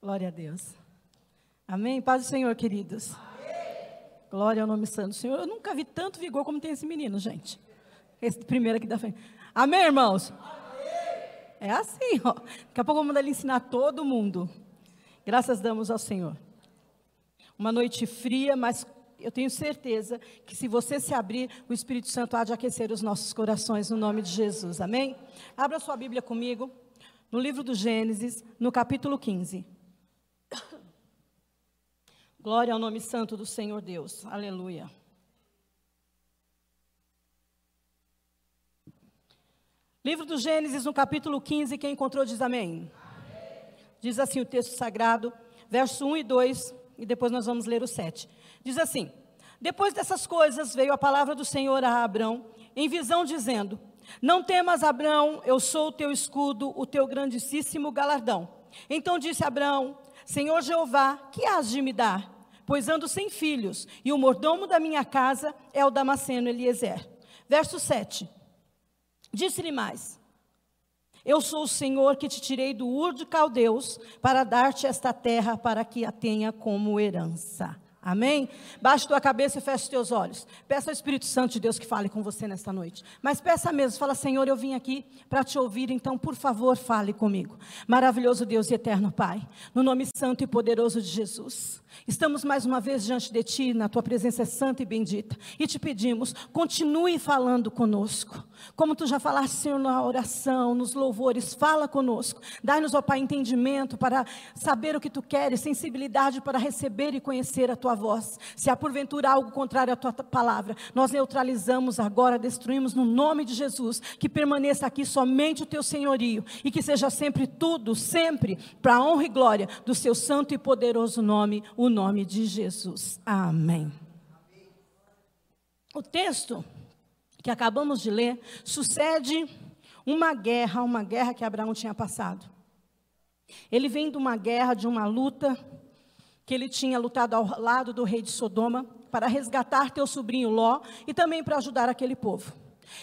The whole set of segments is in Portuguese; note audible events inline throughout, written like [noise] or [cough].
Glória a Deus. Amém? Paz do Senhor, queridos. Amém. Glória ao nome santo do Senhor. Eu nunca vi tanto vigor como tem esse menino, gente. Esse primeiro aqui da frente. Amém, irmãos? Amém. É assim, ó. Daqui a pouco eu vou mandar ele ensinar todo mundo. Graças damos ao Senhor. Uma noite fria, mas eu tenho certeza que se você se abrir, o Espírito Santo há de aquecer os nossos corações no nome de Jesus. Amém? Abra sua Bíblia comigo no livro do Gênesis, no capítulo 15. Glória ao nome santo do Senhor Deus. Aleluia. Livro do Gênesis, no capítulo 15, quem encontrou diz amém. amém. Diz assim o texto sagrado, verso 1 e 2, e depois nós vamos ler o 7. Diz assim: Depois dessas coisas veio a palavra do Senhor a Abrão, em visão, dizendo: Não temas, Abrão, eu sou o teu escudo, o teu grandíssimo galardão. Então disse Abrão: Senhor Jeová, que has de me dar? Pois ando sem filhos, e o mordomo da minha casa é o Damasceno Eliezer. Verso 7. Disse-lhe mais: Eu sou o Senhor que te tirei do Ur de Caldeus para dar-te esta terra para que a tenha como herança. Amém? Baixe tua cabeça e feche teus olhos. Peça ao Espírito Santo de Deus que fale com você nesta noite. Mas peça mesmo, fala, Senhor, eu vim aqui para te ouvir, então, por favor, fale comigo. Maravilhoso Deus e eterno Pai, no nome santo e poderoso de Jesus. Estamos mais uma vez diante de Ti, na Tua presença santa e bendita, e te pedimos, continue falando conosco. Como Tu já falaste, Senhor, na oração, nos louvores, fala conosco. Dai-nos, ó Pai, entendimento para saber o que Tu queres, sensibilidade para receber e conhecer a Tua voz. Se há porventura algo contrário à Tua palavra, nós neutralizamos agora, destruímos no nome de Jesus, que permaneça aqui somente o Teu senhorio, e que seja sempre tudo, sempre, para a honra e glória do Seu santo e poderoso nome, o nome de Jesus. Amém. O texto que acabamos de ler sucede uma guerra, uma guerra que Abraão tinha passado. Ele vem de uma guerra, de uma luta, que ele tinha lutado ao lado do rei de Sodoma, para resgatar teu sobrinho Ló e também para ajudar aquele povo.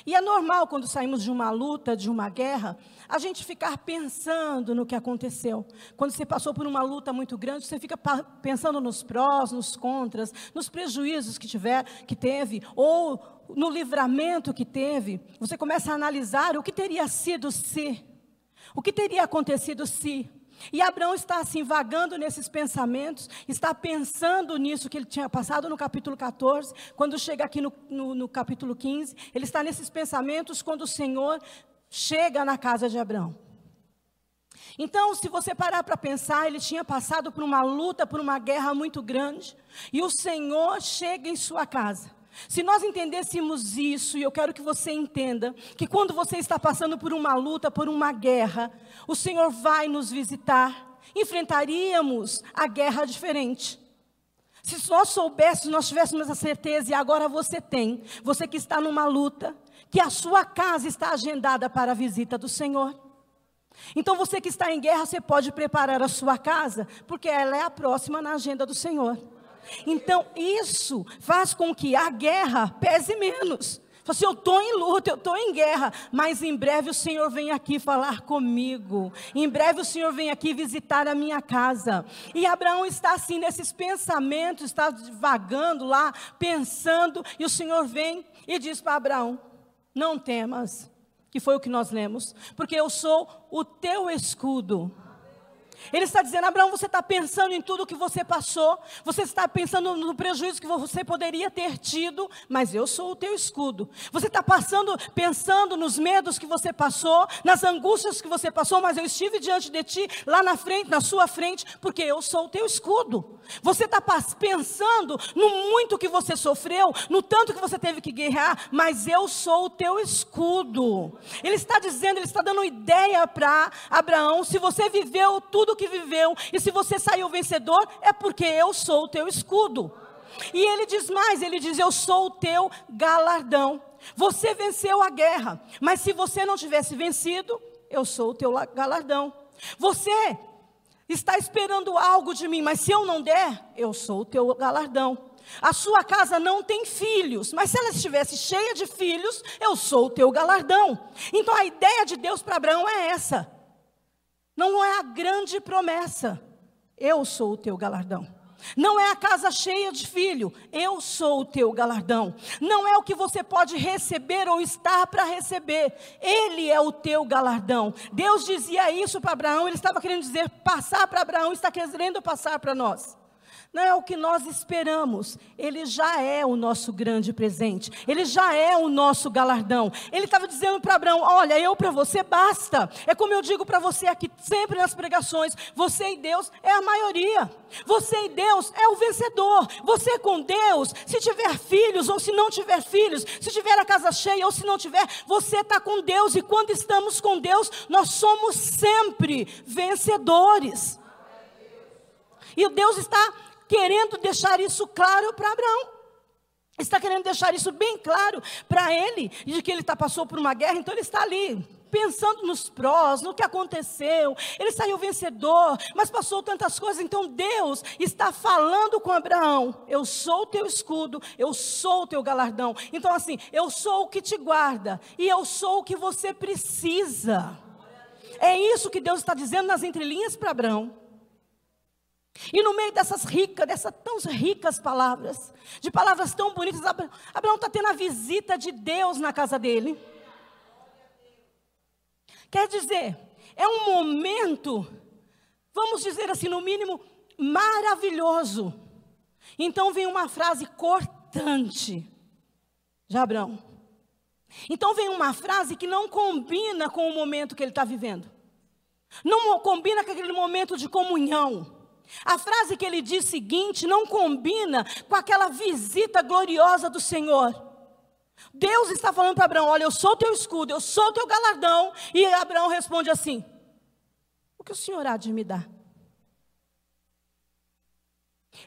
E é normal quando saímos de uma luta, de uma guerra, a gente ficar pensando no que aconteceu. Quando você passou por uma luta muito grande, você fica pensando nos prós, nos contras, nos prejuízos que tiver, que teve, ou no livramento que teve. Você começa a analisar o que teria sido se, o que teria acontecido se. E Abraão está assim vagando nesses pensamentos, está pensando nisso que ele tinha passado no capítulo 14, quando chega aqui no, no, no capítulo 15, ele está nesses pensamentos quando o Senhor chega na casa de Abraão. Então, se você parar para pensar, ele tinha passado por uma luta, por uma guerra muito grande, e o Senhor chega em sua casa. Se nós entendêssemos isso, e eu quero que você entenda, que quando você está passando por uma luta, por uma guerra, o Senhor vai nos visitar, enfrentaríamos a guerra diferente. Se nós soubéssemos, nós tivéssemos a certeza, e agora você tem, você que está numa luta, que a sua casa está agendada para a visita do Senhor. Então você que está em guerra, você pode preparar a sua casa, porque ela é a próxima na agenda do Senhor. Então, isso faz com que a guerra pese menos. Assim, eu estou em luta, eu estou em guerra, mas em breve o Senhor vem aqui falar comigo. Em breve o Senhor vem aqui visitar a minha casa. E Abraão está assim nesses pensamentos, está vagando lá, pensando, e o Senhor vem e diz para Abraão: Não temas, que foi o que nós lemos, porque eu sou o teu escudo. Ele está dizendo: Abraão, você está pensando em tudo que você passou, você está pensando no prejuízo que você poderia ter tido, mas eu sou o teu escudo. Você está passando, pensando nos medos que você passou, nas angústias que você passou, mas eu estive diante de ti, lá na frente, na sua frente, porque eu sou o teu escudo. Você está pensando no muito que você sofreu, no tanto que você teve que guerrear, mas eu sou o teu escudo. Ele está dizendo, ele está dando ideia para Abraão: se você viveu tudo que viveu, e se você saiu vencedor, é porque eu sou o teu escudo. E ele diz mais: ele diz, eu sou o teu galardão. Você venceu a guerra, mas se você não tivesse vencido, eu sou o teu galardão. Você está esperando algo de mim, mas se eu não der, eu sou o teu galardão. A sua casa não tem filhos, mas se ela estivesse cheia de filhos, eu sou o teu galardão. Então a ideia de Deus para Abraão é essa. Não é a grande promessa. Eu sou o teu galardão. Não é a casa cheia de filho, eu sou o teu galardão. Não é o que você pode receber ou estar para receber, ele é o teu galardão. Deus dizia isso para Abraão, ele estava querendo dizer, passar para Abraão, está querendo passar para nós não é o que nós esperamos, ele já é o nosso grande presente, ele já é o nosso galardão. Ele estava dizendo para Abraão: Olha, eu para você basta. É como eu digo para você aqui sempre nas pregações: você e Deus é a maioria, você e Deus é o vencedor. Você com Deus, se tiver filhos ou se não tiver filhos, se tiver a casa cheia ou se não tiver, você está com Deus, e quando estamos com Deus, nós somos sempre vencedores. E Deus está querendo deixar isso claro para Abraão. Está querendo deixar isso bem claro para ele, de que ele tá, passou por uma guerra, então ele está ali, pensando nos prós, no que aconteceu. Ele saiu vencedor, mas passou tantas coisas. Então Deus está falando com Abraão: Eu sou o teu escudo, eu sou o teu galardão. Então, assim, eu sou o que te guarda, e eu sou o que você precisa. É isso que Deus está dizendo nas entrelinhas para Abraão. E no meio dessas ricas, dessas tão ricas palavras, de palavras tão bonitas, Abraão está tendo a visita de Deus na casa dele. Quer dizer, é um momento, vamos dizer assim, no mínimo, maravilhoso. Então vem uma frase cortante de Abraão. Então vem uma frase que não combina com o momento que ele está vivendo. Não combina com aquele momento de comunhão. A frase que ele diz seguinte não combina com aquela visita gloriosa do Senhor. Deus está falando para Abraão: Olha, eu sou teu escudo, eu sou teu galardão. E Abraão responde assim: O que o Senhor há de me dar?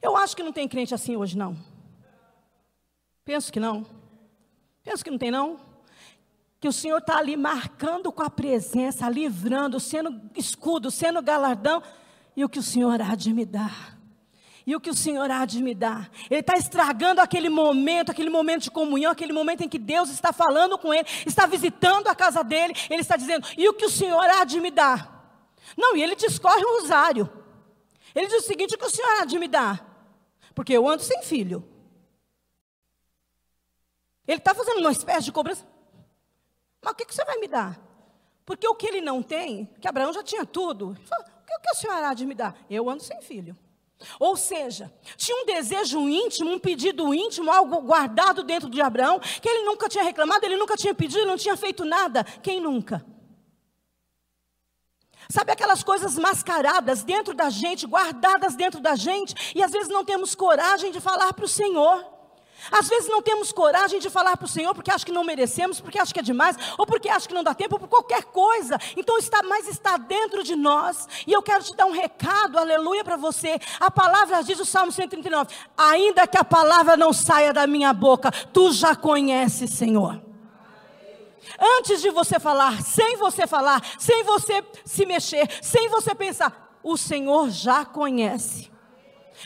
Eu acho que não tem crente assim hoje, não. Penso que não. Penso que não tem, não. Que o Senhor está ali marcando com a presença, livrando, sendo escudo, sendo galardão e o que o Senhor há de me dar. E o que o Senhor há de me dar. Ele está estragando aquele momento, aquele momento de comunhão, aquele momento em que Deus está falando com ele, está visitando a casa dele. Ele está dizendo: E o que o Senhor há de me dar? Não, e ele discorre um rosário. Ele diz o seguinte: O que o Senhor há de me dar? Porque eu ando sem filho. Ele está fazendo uma espécie de cobrança. Mas o que, que você vai me dar? Porque o que ele não tem, que Abraão já tinha tudo. Ele fala, o que a senhora há de me dar? Eu ando sem filho. Ou seja, tinha um desejo íntimo, um pedido íntimo, algo guardado dentro de Abraão, que ele nunca tinha reclamado, ele nunca tinha pedido, ele não tinha feito nada. Quem nunca? Sabe aquelas coisas mascaradas dentro da gente, guardadas dentro da gente, e às vezes não temos coragem de falar para o Senhor. Às vezes não temos coragem de falar para o Senhor porque acha que não merecemos, porque acha que é demais, ou porque acha que não dá tempo, ou por qualquer coisa. Então está mais está dentro de nós. E eu quero te dar um recado, aleluia, para você. A palavra diz o Salmo 139: ainda que a palavra não saia da minha boca, tu já conheces, Senhor. Antes de você falar, sem você falar, sem você se mexer, sem você pensar, o Senhor já conhece.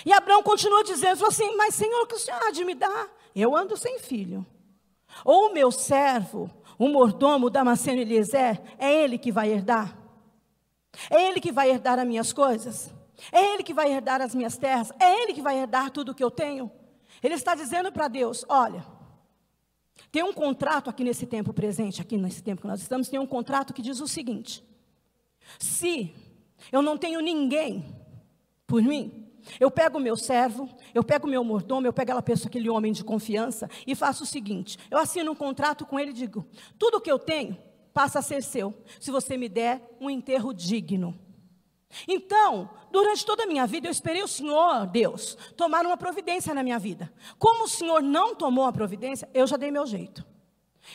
E Abraão continua dizendo, assim, mas Senhor, o que o Senhor há de me dar? Eu ando sem filho. Ou o meu servo, o mordomo Damasceno Eliezer, é ele que vai herdar? É ele que vai herdar as minhas coisas? É ele que vai herdar as minhas terras? É ele que vai herdar tudo o que eu tenho? Ele está dizendo para Deus: olha, tem um contrato aqui nesse tempo presente, aqui nesse tempo que nós estamos, tem um contrato que diz o seguinte: se eu não tenho ninguém por mim, eu pego o meu servo, eu pego o meu mordomo, eu pego aquela pessoa, aquele homem de confiança e faço o seguinte: eu assino um contrato com ele e digo: tudo que eu tenho passa a ser seu, se você me der um enterro digno. Então, durante toda a minha vida, eu esperei o Senhor, Deus, tomar uma providência na minha vida. Como o Senhor não tomou a providência, eu já dei meu jeito.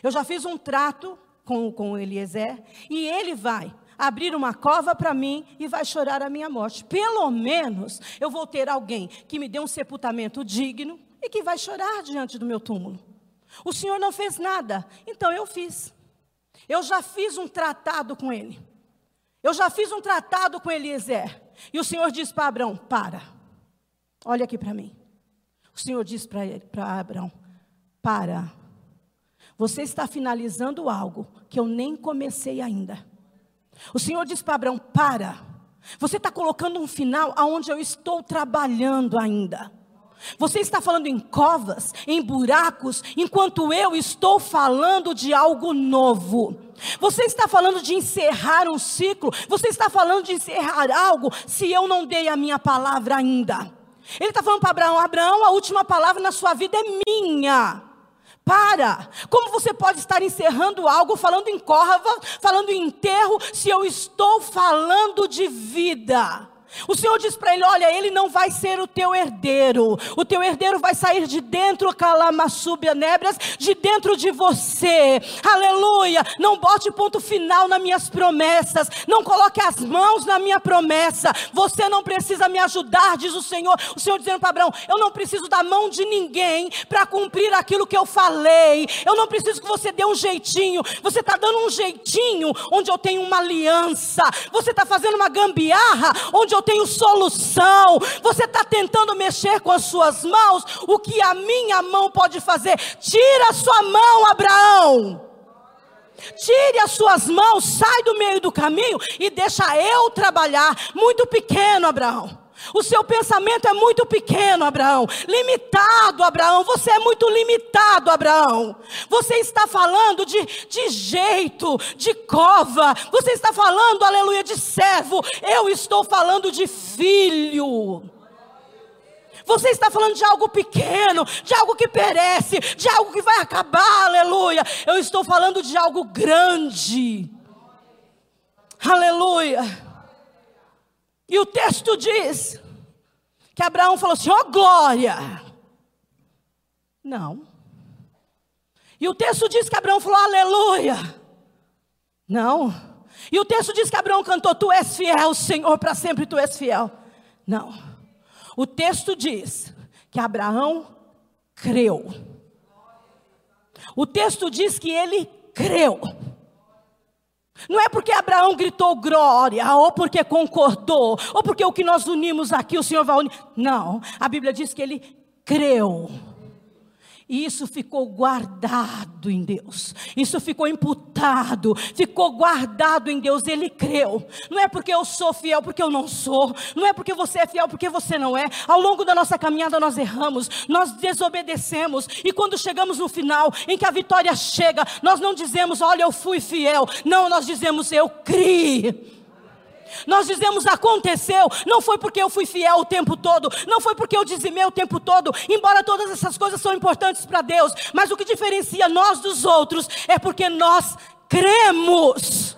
Eu já fiz um trato com, com Eliezer e ele vai abrir uma cova para mim e vai chorar a minha morte. Pelo menos eu vou ter alguém que me dê um sepultamento digno e que vai chorar diante do meu túmulo. O Senhor não fez nada, então eu fiz. Eu já fiz um tratado com ele. Eu já fiz um tratado com Eliezer. E o Senhor diz para Abraão: Para, olha aqui para mim. O Senhor diz para Abraão: Para, você está finalizando algo que eu nem comecei ainda. O Senhor diz para Abraão: para. Você está colocando um final aonde eu estou trabalhando ainda. Você está falando em covas, em buracos, enquanto eu estou falando de algo novo. Você está falando de encerrar um ciclo, você está falando de encerrar algo, se eu não dei a minha palavra ainda. Ele está falando para Abraão: Abraão, a última palavra na sua vida é minha. Para! Como você pode estar encerrando algo, falando em corva, falando em enterro, se eu estou falando de vida? O Senhor diz para ele: Olha, ele não vai ser o teu herdeiro. O teu herdeiro vai sair de dentro, calamassúbia nébrias, de dentro de você. Aleluia. Não bote ponto final nas minhas promessas. Não coloque as mãos na minha promessa. Você não precisa me ajudar, diz o Senhor. O Senhor dizendo para Abraão: Eu não preciso da mão de ninguém para cumprir aquilo que eu falei. Eu não preciso que você dê um jeitinho. Você está dando um jeitinho onde eu tenho uma aliança. Você está fazendo uma gambiarra onde eu tenho solução. Você está tentando mexer com as suas mãos, o que a minha mão pode fazer? Tira a sua mão, Abraão. Tire as suas mãos, sai do meio do caminho e deixa eu trabalhar. Muito pequeno, Abraão. O seu pensamento é muito pequeno, Abraão. Limitado, Abraão. Você é muito limitado, Abraão. Você está falando de, de jeito, de cova. Você está falando, aleluia, de servo. Eu estou falando de filho. Você está falando de algo pequeno, de algo que perece, de algo que vai acabar, aleluia. Eu estou falando de algo grande. Aleluia. E o texto diz que Abraão falou assim: ó oh, glória. Não. E o texto diz que Abraão falou aleluia. Não. E o texto diz que Abraão cantou: Tu és fiel, Senhor, para sempre tu és fiel. Não. O texto diz que Abraão creu. O texto diz que ele creu. Não é porque Abraão gritou glória, ou porque concordou, ou porque o que nós unimos aqui o Senhor vai unir. Não, a Bíblia diz que ele creu. E isso ficou guardado em Deus. Isso ficou imputado, ficou guardado em Deus. Ele creu. Não é porque eu sou fiel, porque eu não sou. Não é porque você é fiel, porque você não é. Ao longo da nossa caminhada nós erramos, nós desobedecemos. E quando chegamos no final, em que a vitória chega, nós não dizemos, olha, eu fui fiel. Não, nós dizemos, eu criei. Nós dizemos aconteceu, não foi porque eu fui fiel o tempo todo, não foi porque eu dizimei o tempo todo, embora todas essas coisas são importantes para Deus, mas o que diferencia nós dos outros é porque nós cremos.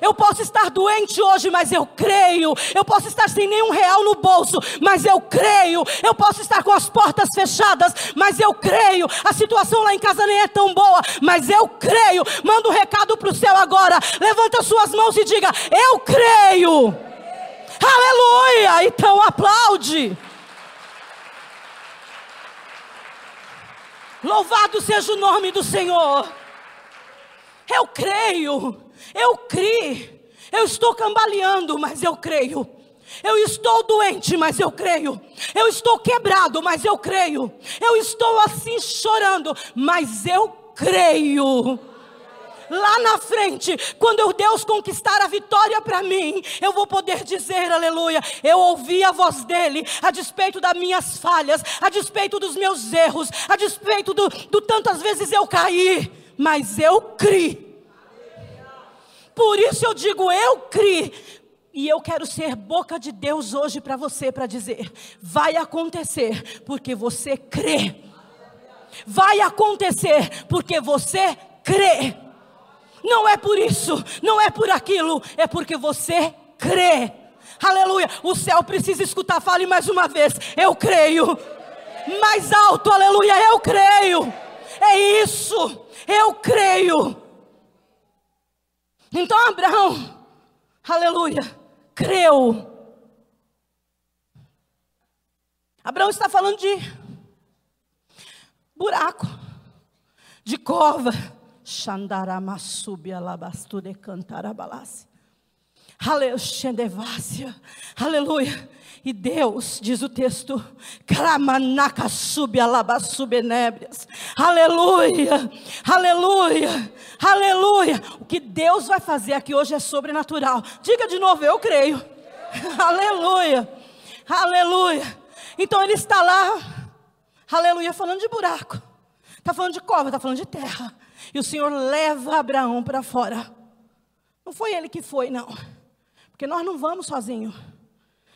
Eu posso estar doente hoje, mas eu creio. Eu posso estar sem nenhum real no bolso, mas eu creio. Eu posso estar com as portas fechadas, mas eu creio. A situação lá em casa nem é tão boa, mas eu creio. Manda um recado para o céu agora. Levanta suas mãos e diga: Eu creio. Aleluia! Então aplaude. Louvado seja o nome do Senhor. Eu creio, eu criei, eu estou cambaleando, mas eu creio. Eu estou doente, mas eu creio. Eu estou quebrado, mas eu creio. Eu estou assim chorando, mas eu creio lá na frente, quando Deus conquistar a vitória para mim, eu vou poder dizer, aleluia, eu ouvi a voz dele, a despeito das minhas falhas, a despeito dos meus erros, a despeito do, do tantas vezes eu caí, mas eu criei. Por isso eu digo, eu criei. E eu quero ser boca de Deus hoje para você, para dizer: vai acontecer, porque você crê. Vai acontecer, porque você crê. Não é por isso, não é por aquilo, é porque você crê. Aleluia. O céu precisa escutar. Fale mais uma vez. Eu creio. Mais alto, aleluia. Eu creio. É isso. Eu creio. Então Abraão, aleluia, creu. Abraão está falando de buraco, de cova. Aleluia. Aleluia. E Deus, diz o texto, Kramanaka subialabassubnebrias. Aleluia. Aleluia. Aleluia. O que Deus vai fazer aqui hoje é sobrenatural. Diga de novo, eu creio. [laughs] Aleluia. Aleluia. Então ele está lá, aleluia, falando de buraco. Está falando de cova, está falando de terra. E o Senhor leva Abraão para fora. Não foi ele que foi, não. Porque nós não vamos sozinhos.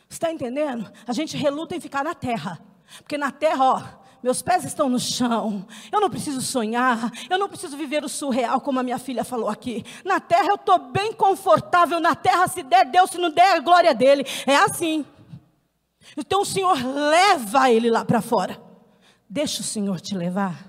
Está entendendo? A gente reluta em ficar na terra. Porque na terra, ó, meus pés estão no chão. Eu não preciso sonhar. Eu não preciso viver o surreal, como a minha filha falou aqui. Na terra eu estou bem confortável. Na terra, se der Deus, se não der, a glória dele. É assim. Então o Senhor leva ele lá para fora. Deixa o Senhor te levar.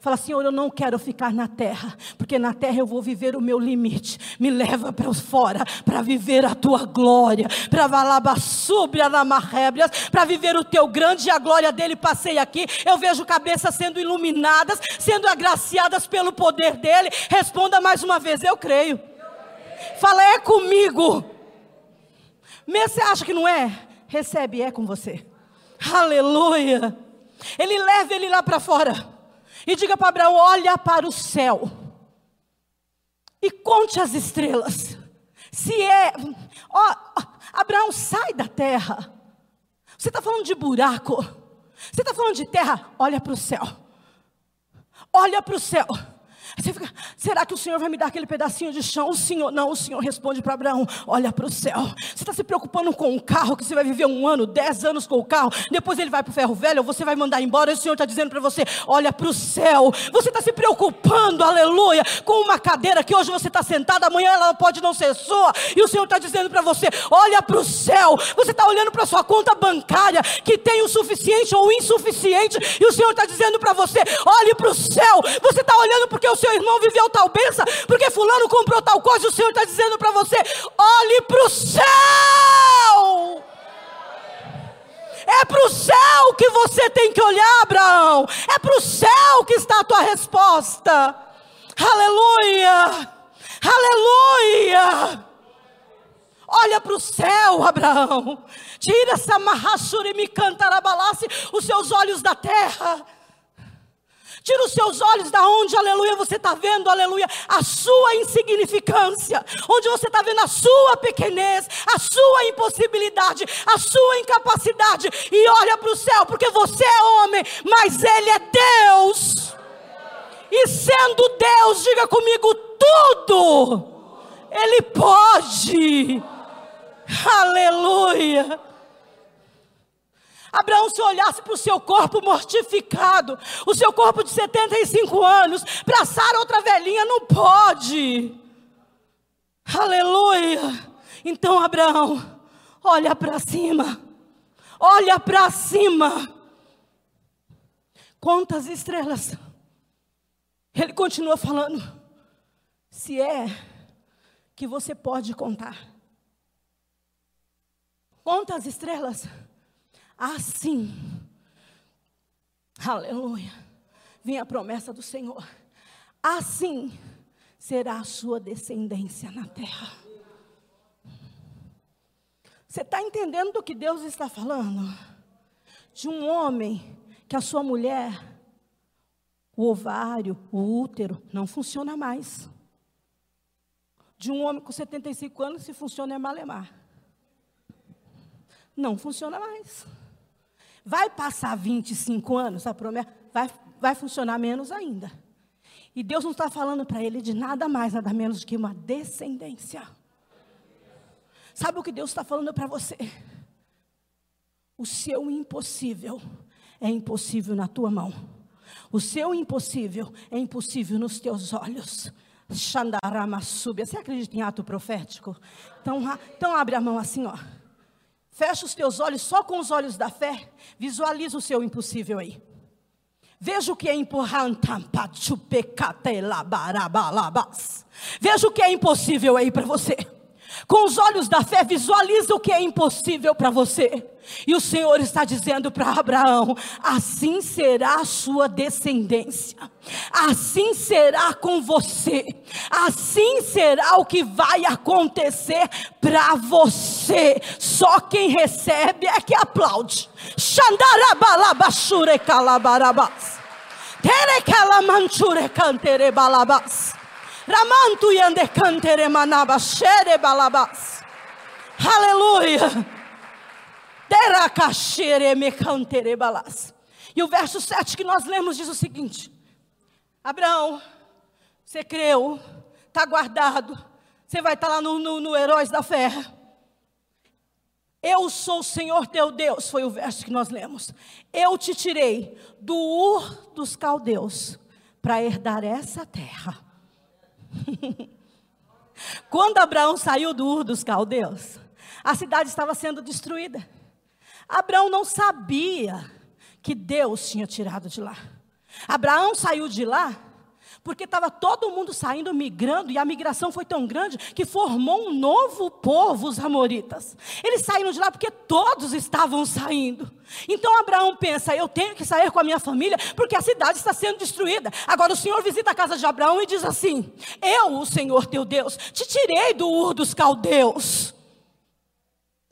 Fala, Senhor, eu não quero ficar na terra, porque na terra eu vou viver o meu limite. Me leva para fora, para viver a tua glória, para valabassúbria na marrébrias, para viver o teu grande e a glória dele. Passei aqui, eu vejo cabeças sendo iluminadas, sendo agraciadas pelo poder dele. Responda mais uma vez, eu creio. Fala, é comigo. Mesmo você acha que não é? Recebe, é com você. Aleluia. Ele leva ele lá para fora. E diga para Abraão: olha para o céu e conte as estrelas. Se é, ó, Abraão, sai da terra. Você está falando de buraco. Você está falando de terra? Olha para o céu. Olha para o céu. Você fica, será que o Senhor vai me dar aquele pedacinho de chão? O Senhor, não, o Senhor responde para Abraão: olha para o céu. Você está se preocupando com o carro, que você vai viver um ano, dez anos com o carro, depois ele vai para o ferro velho, ou você vai mandar embora, e o Senhor está dizendo para você: olha para o céu. Você está se preocupando, aleluia, com uma cadeira que hoje você está sentado, amanhã ela pode não ser sua, e o Senhor está dizendo para você: olha para o céu. Você está olhando para sua conta bancária, que tem o suficiente ou o insuficiente, e o Senhor está dizendo para você: olhe para o céu. Você está olhando porque o seu irmão viveu tal bênção, porque fulano comprou tal coisa, o Senhor está dizendo para você: olhe para o céu. É para o céu que você tem que olhar, Abraão. É para o céu que está a tua resposta. Aleluia! Aleluia! Olha para o céu, Abraão. Tira essa marrassura e me cantarabalasse os seus olhos da terra. Tira os seus olhos da onde, aleluia, você está vendo, aleluia, a sua insignificância, onde você está vendo a sua pequenez, a sua impossibilidade, a sua incapacidade, e olha para o céu, porque você é homem, mas Ele é Deus. E sendo Deus, diga comigo, tudo, Ele pode. Aleluia. Abraão, se olhasse para o seu corpo mortificado, o seu corpo de 75 anos, para assar outra velhinha, não pode. Aleluia. Então, Abraão, olha para cima, olha para cima. Quantas estrelas? Ele continua falando. Se é que você pode contar. Quantas estrelas? Assim, aleluia, vem a promessa do Senhor. Assim será a sua descendência na terra. Você está entendendo do que Deus está falando? De um homem que a sua mulher, o ovário, o útero, não funciona mais. De um homem com 75 anos, se funciona é malemar. Não funciona mais. Vai passar 25 anos, a promessa vai, vai funcionar menos ainda. E Deus não está falando para ele de nada mais, nada menos do que uma descendência. Sabe o que Deus está falando para você? O seu impossível é impossível na tua mão. O seu impossível é impossível nos teus olhos. Xandarama súbia. Você acredita em ato profético? Então, então abre a mão assim, ó. Fecha os teus olhos só com os olhos da fé. Visualiza o seu impossível aí. Veja o que é Veja o que é impossível aí para você. Com os olhos da fé, visualiza o que é impossível para você. E o Senhor está dizendo para Abraão: assim será a sua descendência, assim será com você, assim será o que vai acontecer para você. Só quem recebe é que aplaude. Xandarabalabashure calabarabas. Ramantu yande cantere manaba shere balabas. Aleluia! E o verso 7 que nós lemos diz o seguinte: Abraão, você creu, está guardado, você vai estar tá lá no, no, no Heróis da Fé. Eu sou o Senhor teu Deus, foi o verso que nós lemos. Eu te tirei do Ur dos Caldeus para herdar essa terra. [laughs] Quando Abraão saiu do Ur dos Caldeus, a cidade estava sendo destruída. Abraão não sabia que Deus tinha tirado de lá. Abraão saiu de lá porque estava todo mundo saindo, migrando, e a migração foi tão grande que formou um novo povo, os amoritas. Eles saíram de lá porque todos estavam saindo. Então Abraão pensa: eu tenho que sair com a minha família porque a cidade está sendo destruída. Agora o Senhor visita a casa de Abraão e diz assim: Eu, o Senhor teu Deus, te tirei do Ur dos Caldeus.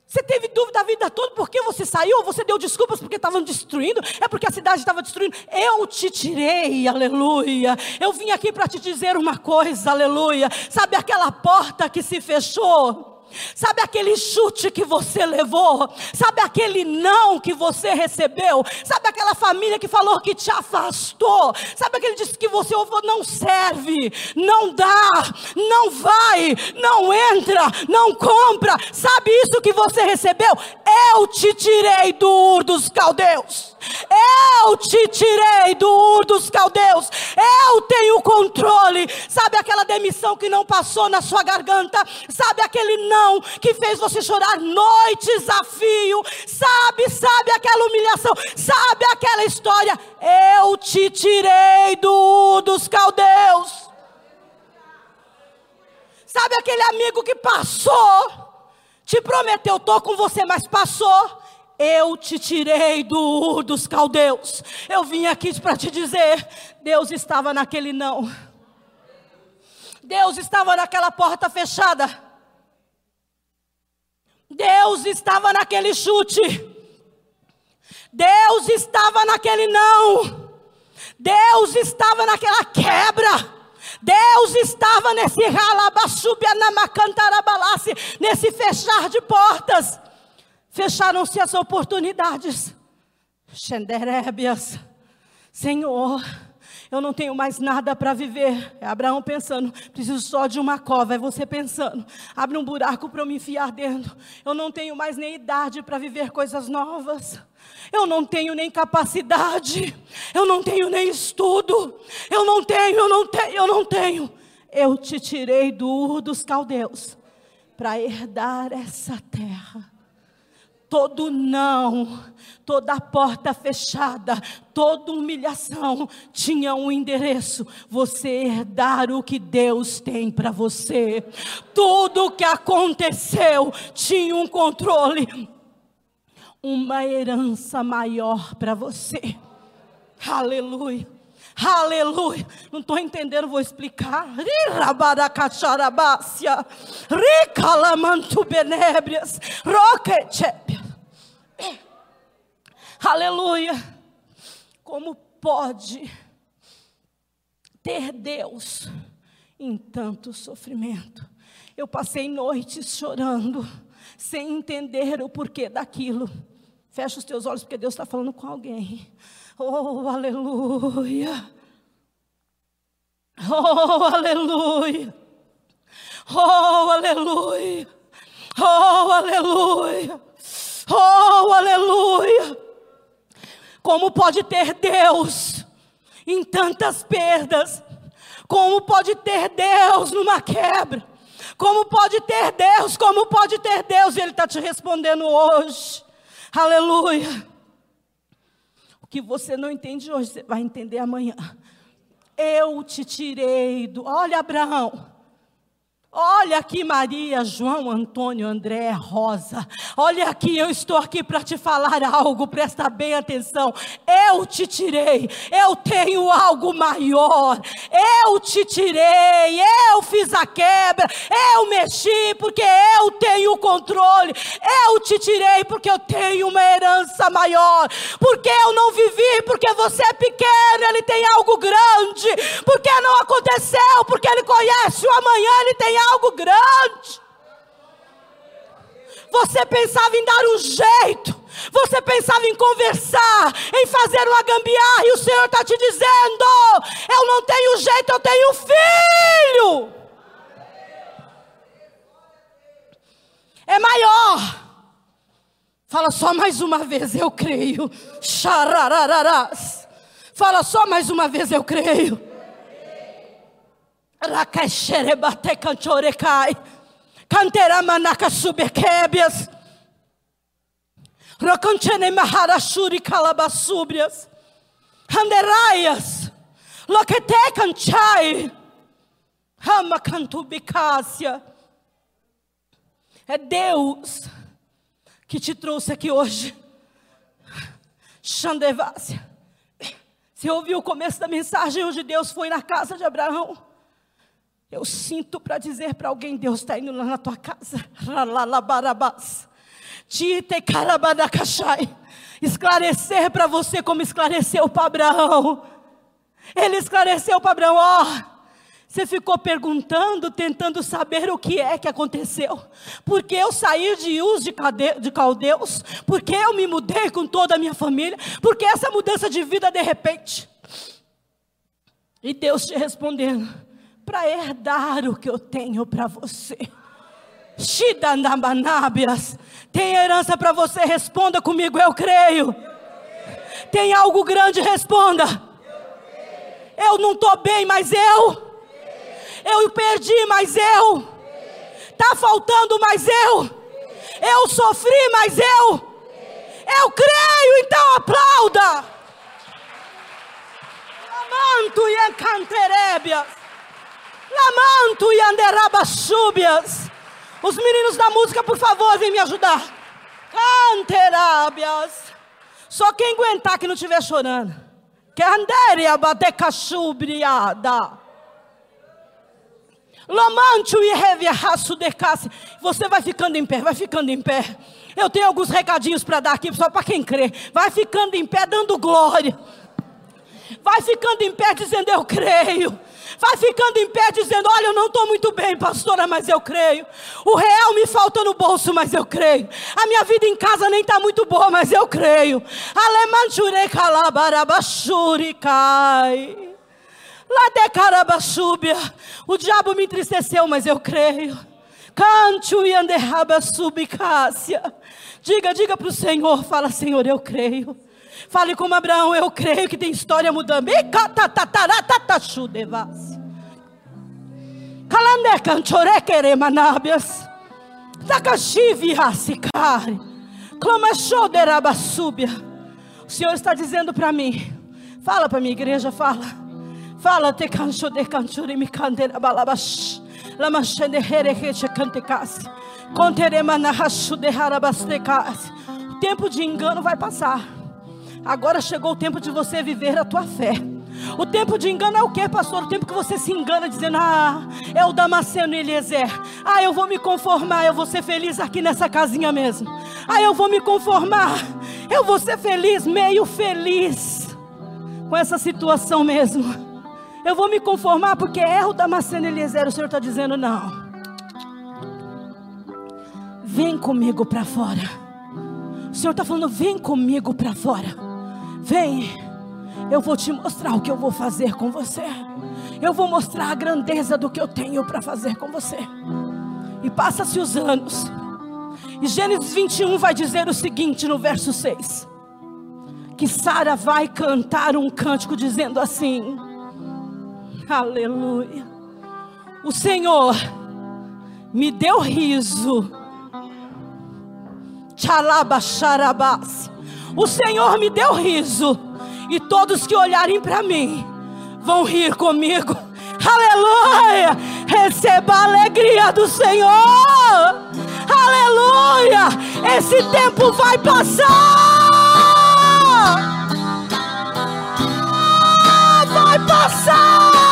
Você teve dúvida a vida toda porque você saiu, você deu desculpas porque estavam destruindo, é porque a cidade estava destruindo. Eu te tirei, aleluia. Eu vim aqui para te dizer uma coisa, aleluia. Sabe aquela porta que se fechou? Sabe aquele chute que você levou? Sabe aquele não que você recebeu? Sabe aquela família que falou que te afastou? Sabe aquele disse que você não serve, não dá, não vai, não entra, não compra? Sabe isso que você recebeu? Eu te tirei do Ur dos Caldeus. Eu te tirei do Ur dos Caldeus. Eu tenho controle. Sabe aquela demissão que não passou na sua garganta? Sabe aquele não que fez você chorar noites a fio? Sabe, sabe aquela humilhação? Sabe aquela história? Eu te tirei do dos Caldeus. Sabe aquele amigo que passou? Te prometeu, estou com você, mas passou. Eu te tirei do dos caldeus. Eu vim aqui para te dizer: Deus estava naquele não. Deus estava naquela porta fechada. Deus estava naquele chute. Deus estava naquele não. Deus estava naquela quebra. Deus estava nesse ralabaçubianamacantarabaláce, nesse fechar de portas. Fecharam-se as oportunidades. Xenderébias. Senhor, eu não tenho mais nada para viver. É Abraão pensando, preciso só de uma cova. É você pensando, abre um buraco para eu me enfiar dentro. Eu não tenho mais nem idade para viver coisas novas. Eu não tenho nem capacidade. Eu não tenho nem estudo. Eu não tenho, eu não tenho, eu não tenho. Eu te tirei do dos Caldeus para herdar essa terra todo não, toda porta fechada, toda humilhação tinha um endereço: você herdar o que Deus tem para você. Tudo o que aconteceu tinha um controle, uma herança maior para você. Aleluia. Aleluia. Não estou entendendo, vou explicar. Benébrias. Aleluia. Como pode ter Deus em tanto sofrimento? Eu passei noites chorando, sem entender o porquê daquilo. Fecha os teus olhos, porque Deus está falando com alguém. Oh, aleluia. Oh, aleluia. Oh, aleluia. Oh, aleluia. Oh, aleluia. Como pode ter Deus em tantas perdas? Como pode ter Deus numa quebra? Como pode ter Deus? Como pode ter Deus? Ele está te respondendo hoje. Aleluia que você não entende hoje, você vai entender amanhã. Eu te tirei do. Olha, Abraão. Olha aqui, Maria, João, Antônio, André, Rosa. Olha aqui, eu estou aqui para te falar algo, presta bem atenção. Eu te tirei, eu tenho algo maior. Eu te tirei, eu fiz a quebra, eu mexi porque eu tenho o controle. Eu te tirei porque eu tenho uma herança maior. Porque eu não vivi, porque você é pequeno, ele tem algo grande. Porque não aconteceu, porque ele conhece o amanhã, ele tem algo grande. Você pensava em dar um jeito. Você pensava em conversar, em fazer uma gambiarra, e o Senhor está te dizendo: Eu não tenho jeito, eu tenho filho. É maior. Fala só mais uma vez, eu creio. Xararararás. Fala só mais uma vez, eu creio. Rakasherebate canchorecai. Canteramanaka subequebias. Rocanchene maharashuri calabasúbrias. Handeraias. Loquete canchai. Rama cantubicácia. É Deus que te trouxe aqui hoje. Xandevácia. Você ouviu o começo da mensagem onde Deus foi na casa de Abraão? Eu sinto para dizer para alguém: Deus está indo lá na tua casa. [laughs] Esclarecer para você como esclareceu para Abraão. Ele esclareceu para Abraão: ó. Oh, você ficou perguntando, tentando saber o que é que aconteceu. Porque eu saí de Uz de Caldeus, porque eu me mudei com toda a minha família, porque essa mudança de vida de repente. E Deus te respondendo: para herdar o que eu tenho para você. Tem herança para você? Responda comigo, eu creio. Tem algo grande? Responda. Eu não estou bem, mas eu. Eu perdi, mas eu. Está faltando, mas eu. Eu sofri, mas eu. Eu creio, então aplauda. Lamanto e encanterébias. Lamanto e anderabasúbias. Os meninos da música, por favor, vem me ajudar. Canterábias. Só quem aguentar que não estiver chorando. Canderia batecachubriada. Lamanto e reviaço decasse. Você vai ficando em pé, vai ficando em pé. Eu tenho alguns recadinhos para dar aqui, só para quem crê. Vai ficando em pé, dando glória. Vai ficando em pé, dizendo: Eu creio. Vai ficando em pé dizendo: Olha, eu não estou muito bem, pastora, mas eu creio. O real me falta no bolso, mas eu creio. A minha vida em casa nem está muito boa, mas eu creio. Alemanjure calabarabashuri cai. Lá de. O diabo me entristeceu, mas eu creio. Canto e anderraba subicácia. Diga, diga para o Senhor, fala, Senhor, eu creio. Fale como Abraão, eu creio que tem história mudando. O Senhor está dizendo para mim. Fala para minha igreja, fala. Fala te cancho de canchuri mi candera balabash. Lama shende here heche cantecasse. Contere manahashu de harabastecasse. O tempo de engano vai passar. Agora chegou o tempo de você viver a tua fé. O tempo de engano é o que, pastor? O tempo que você se engana dizendo: Ah, é o Damasceno Eliezer. Ah, eu vou me conformar, eu vou ser feliz aqui nessa casinha mesmo. Ah, eu vou me conformar, eu vou ser feliz, meio feliz com essa situação mesmo. Eu vou me conformar porque é o Damasceno Eliezer. O Senhor está dizendo: Não. Vem comigo para fora. O Senhor está falando: Vem comigo para fora. Vem, eu vou te mostrar o que eu vou fazer com você. Eu vou mostrar a grandeza do que eu tenho para fazer com você. E passa-se os anos. E Gênesis 21 vai dizer o seguinte no verso 6: que Sara vai cantar um cântico dizendo assim: Aleluia. O Senhor me deu riso. Tchalabacharabás o Senhor me deu riso, e todos que olharem para mim vão rir comigo. Aleluia! Receba a alegria do Senhor. Aleluia! Esse tempo vai passar. Vai passar.